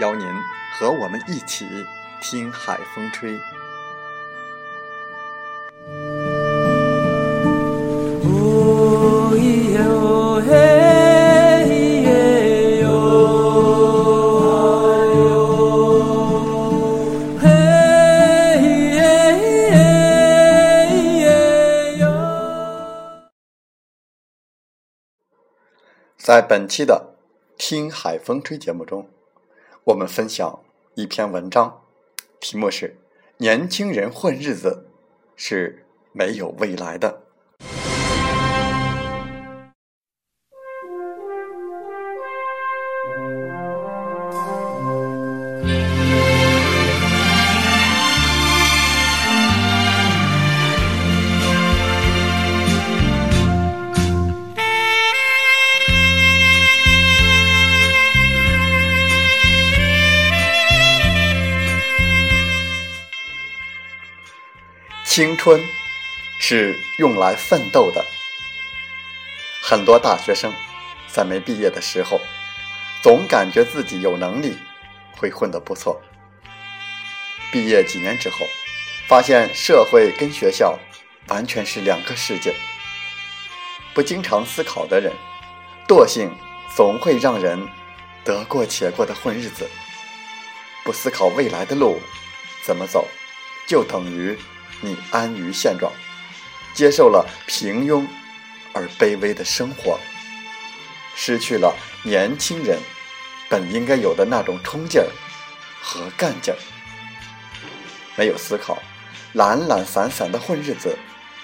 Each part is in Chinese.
邀您和我们一起听海风吹。在本期的《听海风吹》节目中。我们分享一篇文章，题目是“年轻人混日子是没有未来的”。青春是用来奋斗的。很多大学生在没毕业的时候，总感觉自己有能力会混得不错。毕业几年之后，发现社会跟学校完全是两个世界。不经常思考的人，惰性总会让人得过且过的混日子。不思考未来的路怎么走，就等于。你安于现状，接受了平庸而卑微的生活，失去了年轻人本应该有的那种冲劲儿和干劲儿。没有思考，懒懒散散的混日子，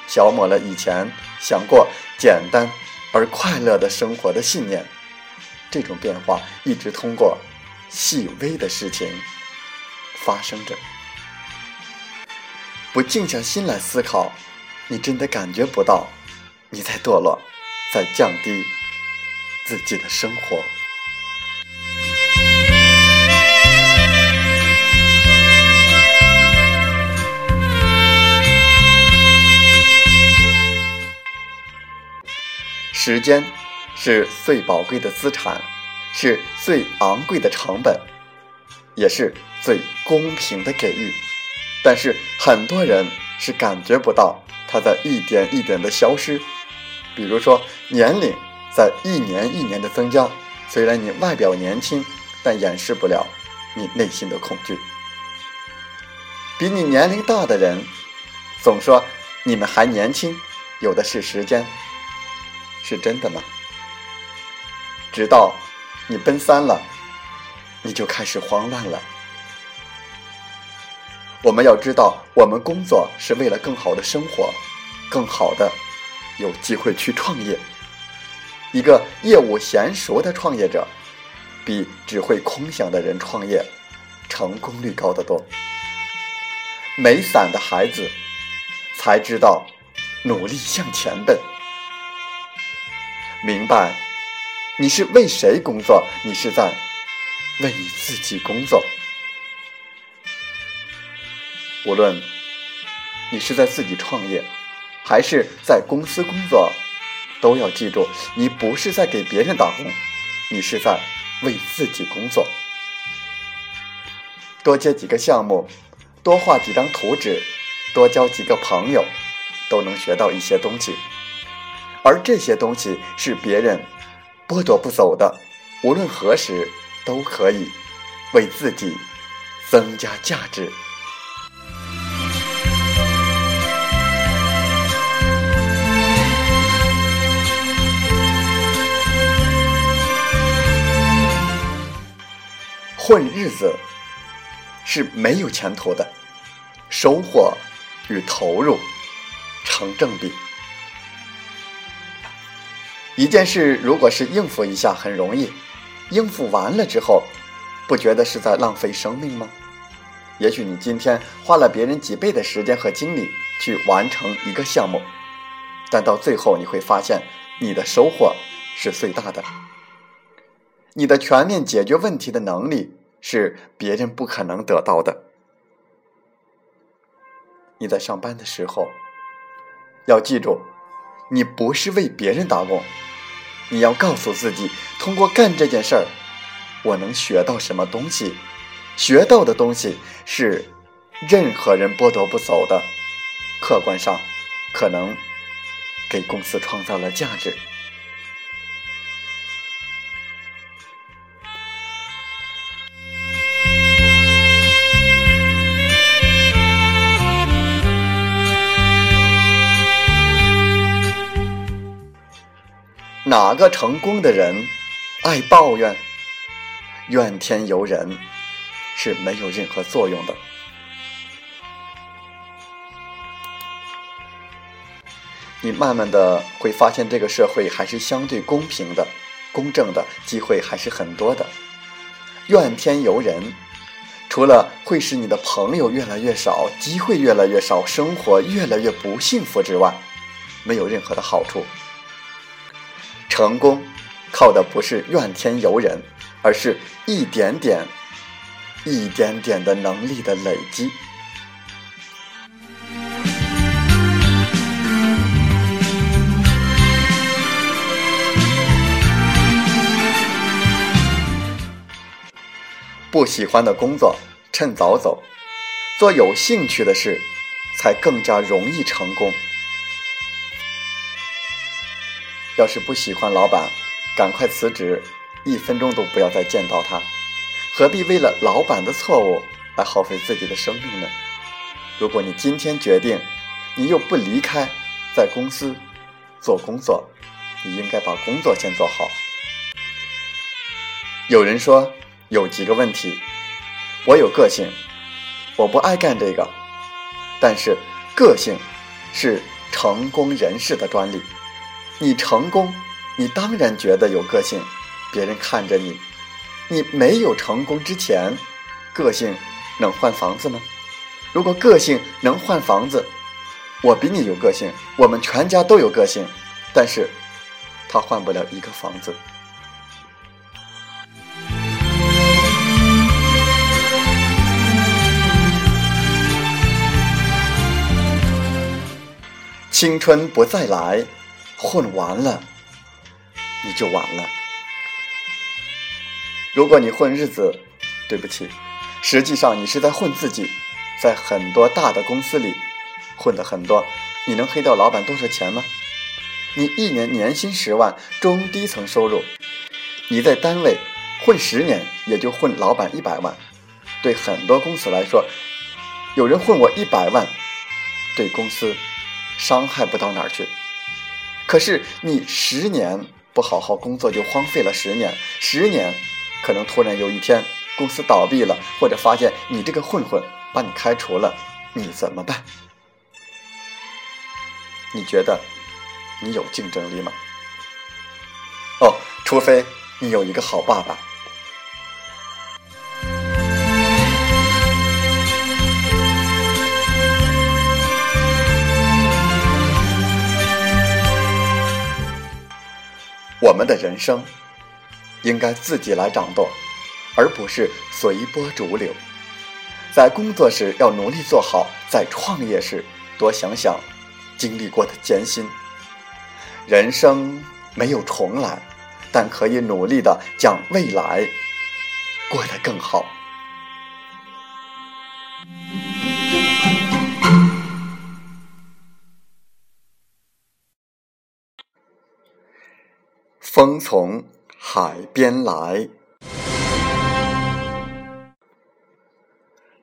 消磨了以前想过简单而快乐的生活的信念。这种变化一直通过细微的事情发生着。不静下心来思考，你真的感觉不到你在堕落，在降低自己的生活。时间是最宝贵的资产，是最昂贵的成本，也是最公平的给予。但是很多人是感觉不到它在一点一点的消失，比如说年龄在一年一年的增加，虽然你外表年轻，但掩饰不了你内心的恐惧。比你年龄大的人总说你们还年轻，有的是时间，是真的吗？直到你奔三了，你就开始慌乱了。我们要知道，我们工作是为了更好的生活，更好的有机会去创业。一个业务娴熟的创业者，比只会空想的人创业成功率高得多。没伞的孩子才知道努力向前奔。明白，你是为谁工作？你是在为你自己工作。无论你是在自己创业，还是在公司工作，都要记住，你不是在给别人打工，你是在为自己工作。多接几个项目，多画几张图纸，多交几个朋友，都能学到一些东西。而这些东西是别人剥夺不走的，无论何时都可以为自己增加价值。混日子是没有前途的，收获与投入成正比。一件事如果是应付一下很容易，应付完了之后，不觉得是在浪费生命吗？也许你今天花了别人几倍的时间和精力去完成一个项目，但到最后你会发现，你的收获是最大的。你的全面解决问题的能力。是别人不可能得到的。你在上班的时候，要记住，你不是为别人打工，你要告诉自己，通过干这件事儿，我能学到什么东西？学到的东西是任何人剥夺不走的，客观上可能给公司创造了价值。哪个成功的人爱抱怨、怨天尤人是没有任何作用的。你慢慢的会发现，这个社会还是相对公平的、公正的，机会还是很多的。怨天尤人，除了会使你的朋友越来越少、机会越来越少、生活越来越不幸福之外，没有任何的好处。成功靠的不是怨天尤人，而是一点点、一点点的能力的累积。不喜欢的工作，趁早走；做有兴趣的事，才更加容易成功。要是不喜欢老板，赶快辞职，一分钟都不要再见到他。何必为了老板的错误来耗费自己的生命呢？如果你今天决定，你又不离开，在公司做工作，你应该把工作先做好。有人说有几个问题，我有个性，我不爱干这个，但是个性是成功人士的专利。你成功，你当然觉得有个性，别人看着你。你没有成功之前，个性能换房子吗？如果个性能换房子，我比你有个性，我们全家都有个性，但是他换不了一个房子。青春不再来。混完了，你就完了。如果你混日子，对不起，实际上你是在混自己。在很多大的公司里混的很多，你能黑掉老板多少钱吗？你一年年薪十万，中低层收入，你在单位混十年，也就混老板一百万。对很多公司来说，有人混我一百万，对公司伤害不到哪儿去。可是你十年不好好工作，就荒废了十年。十年，可能突然有一天公司倒闭了，或者发现你这个混混把你开除了，你怎么办？你觉得你有竞争力吗？哦，除非你有一个好爸爸。我们的人生应该自己来掌舵，而不是随波逐流。在工作时要努力做好，在创业时多想想经历过的艰辛。人生没有重来，但可以努力的将未来过得更好。风从海边来。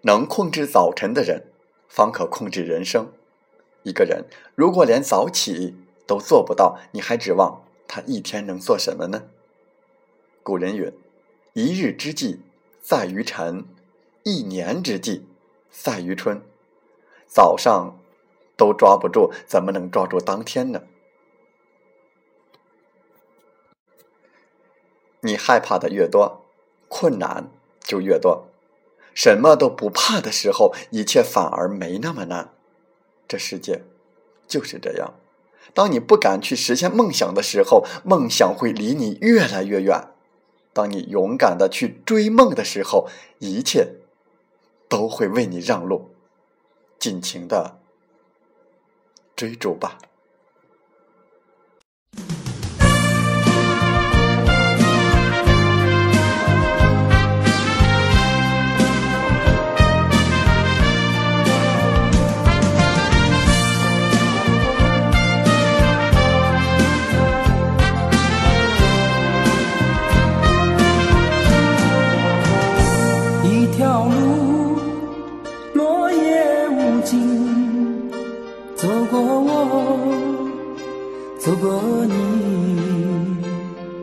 能控制早晨的人，方可控制人生。一个人如果连早起都做不到，你还指望他一天能做什么呢？古人云：“一日之计在于晨，一年之计在于春。”早上都抓不住，怎么能抓住当天呢？你害怕的越多，困难就越多。什么都不怕的时候，一切反而没那么难。这世界就是这样。当你不敢去实现梦想的时候，梦想会离你越来越远；当你勇敢的去追梦的时候，一切都会为你让路。尽情的追逐吧。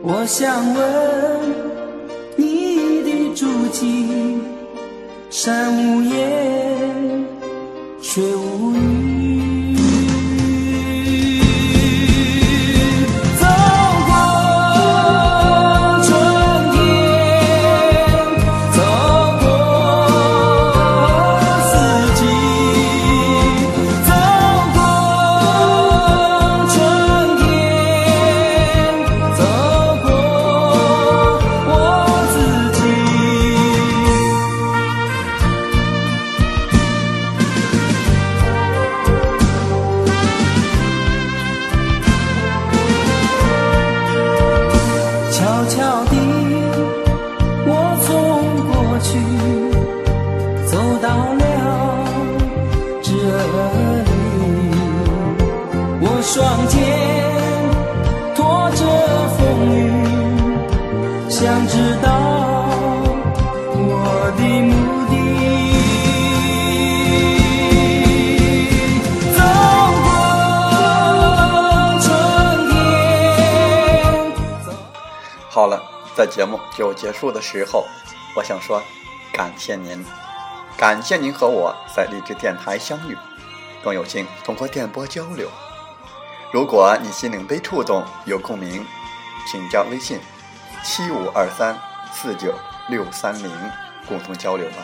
我想问你的足迹，山无言，水无在节目就结束的时候，我想说，感谢您，感谢您和我在励志电台相遇，更有幸通过电波交流。如果你心灵被触动，有共鸣，请加微信七五二三四九六三零，共同交流吧。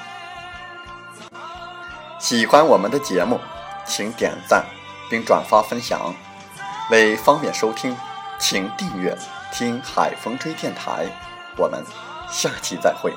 喜欢我们的节目，请点赞并转发分享。为方便收听，请订阅“听海风吹电台我们下期再会。